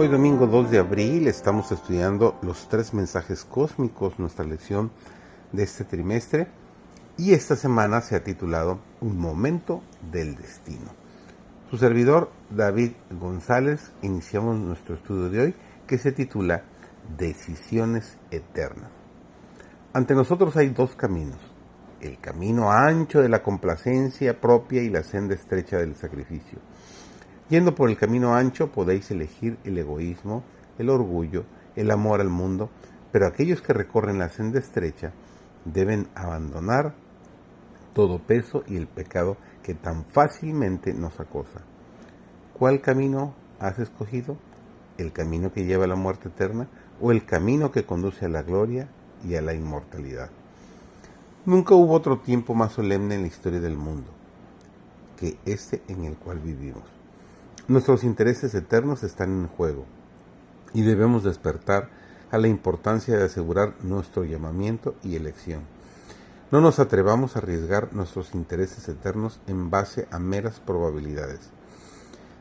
Hoy domingo 2 de abril estamos estudiando los tres mensajes cósmicos, nuestra lección de este trimestre, y esta semana se ha titulado Un momento del destino. Su servidor David González iniciamos nuestro estudio de hoy que se titula Decisiones Eternas. Ante nosotros hay dos caminos, el camino ancho de la complacencia propia y la senda estrecha del sacrificio. Yendo por el camino ancho podéis elegir el egoísmo, el orgullo, el amor al mundo, pero aquellos que recorren la senda estrecha deben abandonar todo peso y el pecado que tan fácilmente nos acosa. ¿Cuál camino has escogido? ¿El camino que lleva a la muerte eterna o el camino que conduce a la gloria y a la inmortalidad? Nunca hubo otro tiempo más solemne en la historia del mundo que este en el cual vivimos. Nuestros intereses eternos están en juego y debemos despertar a la importancia de asegurar nuestro llamamiento y elección. No nos atrevamos a arriesgar nuestros intereses eternos en base a meras probabilidades.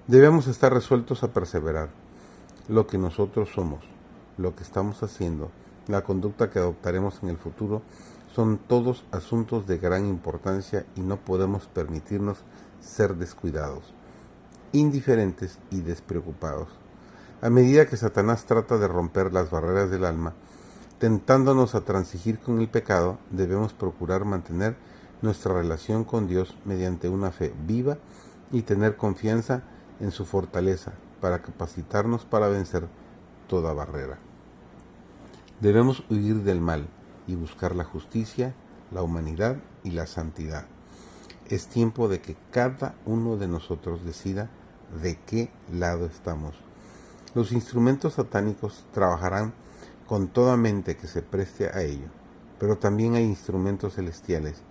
Debemos estar resueltos a perseverar. Lo que nosotros somos, lo que estamos haciendo, la conducta que adoptaremos en el futuro, son todos asuntos de gran importancia y no podemos permitirnos ser descuidados indiferentes y despreocupados. A medida que Satanás trata de romper las barreras del alma, tentándonos a transigir con el pecado, debemos procurar mantener nuestra relación con Dios mediante una fe viva y tener confianza en su fortaleza para capacitarnos para vencer toda barrera. Debemos huir del mal y buscar la justicia, la humanidad y la santidad. Es tiempo de que cada uno de nosotros decida de qué lado estamos. Los instrumentos satánicos trabajarán con toda mente que se preste a ello, pero también hay instrumentos celestiales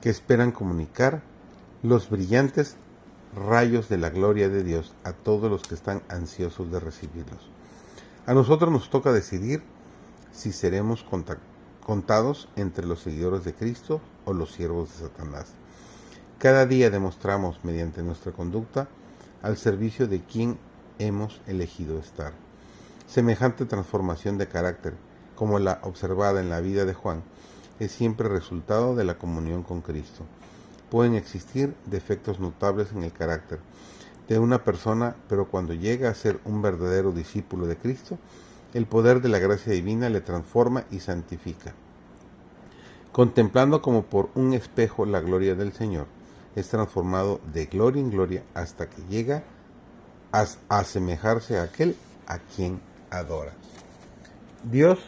que esperan comunicar los brillantes rayos de la gloria de Dios a todos los que están ansiosos de recibirlos. A nosotros nos toca decidir si seremos contados entre los seguidores de Cristo o los siervos de Satanás. Cada día demostramos mediante nuestra conducta al servicio de quien hemos elegido estar. Semejante transformación de carácter, como la observada en la vida de Juan, es siempre resultado de la comunión con Cristo. Pueden existir defectos notables en el carácter de una persona, pero cuando llega a ser un verdadero discípulo de Cristo, el poder de la gracia divina le transforma y santifica. Contemplando como por un espejo la gloria del Señor, es transformado de gloria en gloria hasta que llega a asemejarse a aquel a quien adora. Dios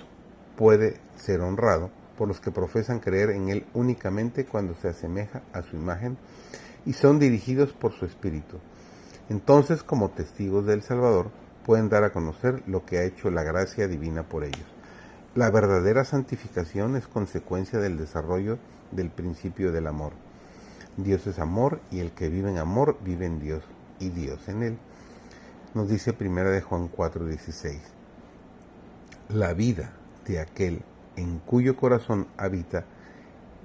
puede ser honrado por los que profesan creer en Él únicamente cuando se asemeja a su imagen y son dirigidos por su espíritu. Entonces, como testigos del Salvador, pueden dar a conocer lo que ha hecho la gracia divina por ellos. La verdadera santificación es consecuencia del desarrollo del principio del amor. Dios es amor y el que vive en amor vive en Dios y Dios en él. Nos dice primera de Juan 4:16. La vida de aquel en cuyo corazón habita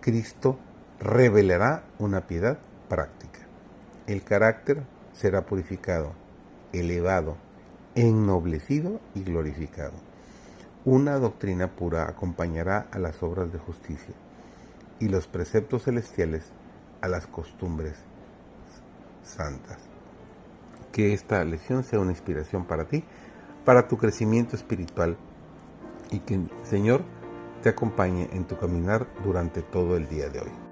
Cristo revelará una piedad práctica. El carácter será purificado, elevado, ennoblecido y glorificado. Una doctrina pura acompañará a las obras de justicia y los preceptos celestiales a las costumbres santas. Que esta lección sea una inspiración para ti, para tu crecimiento espiritual y que Señor te acompañe en tu caminar durante todo el día de hoy.